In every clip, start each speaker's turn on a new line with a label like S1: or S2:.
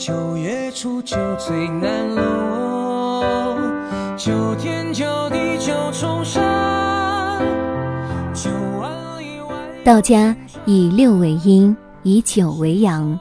S1: 九月初，酒醉南楼。九天九地九重山。九万里外。道家以六为阴，以九为阳，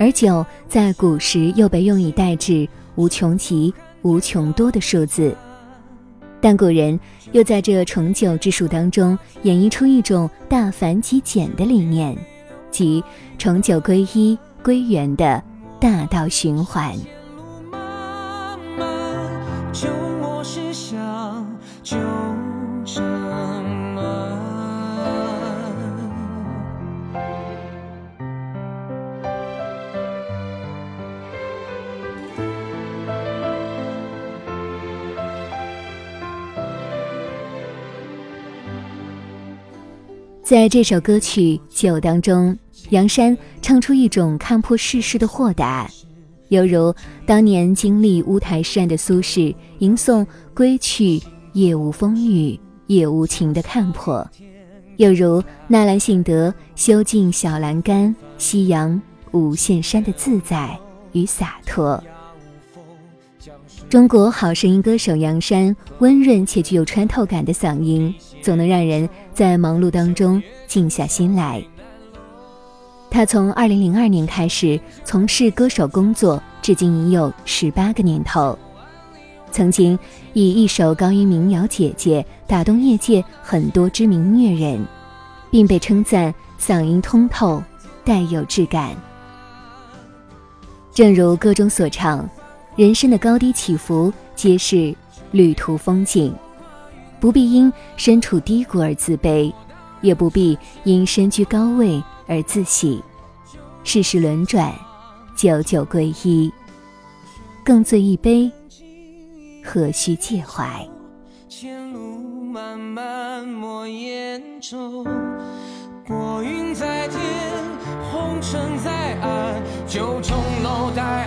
S1: 而九在古时又被用以代指。无穷极、无穷多的数字，但古人又在这重九之数当中演绎出一种大繁极简的理念，即重九归一、归元的大道循环。在这首歌曲《酒》当中，杨山唱出一种看破世事的豁达，犹如当年经历乌台诗案的苏轼吟诵“归去，也无风雨也无晴”的看破，又如纳兰性德修尽小栏杆，夕阳无限山的自在与洒脱。中国好声音歌手杨山温润且具有穿透感的嗓音，总能让人在忙碌当中静下心来。他从2002年开始从事歌手工作，至今已有十八个年头。曾经以一首高音民谣《姐姐》打动业界很多知名音乐人，并被称赞嗓音通透，带有质感。正如歌中所唱。人生的高低起伏皆是旅途风景，不必因身处低谷而自卑，也不必因身居高位而自喜。世事轮转，久久归一，更醉一杯，何须介怀？前路漫漫莫言愁，过云在天，红尘在岸，九重楼台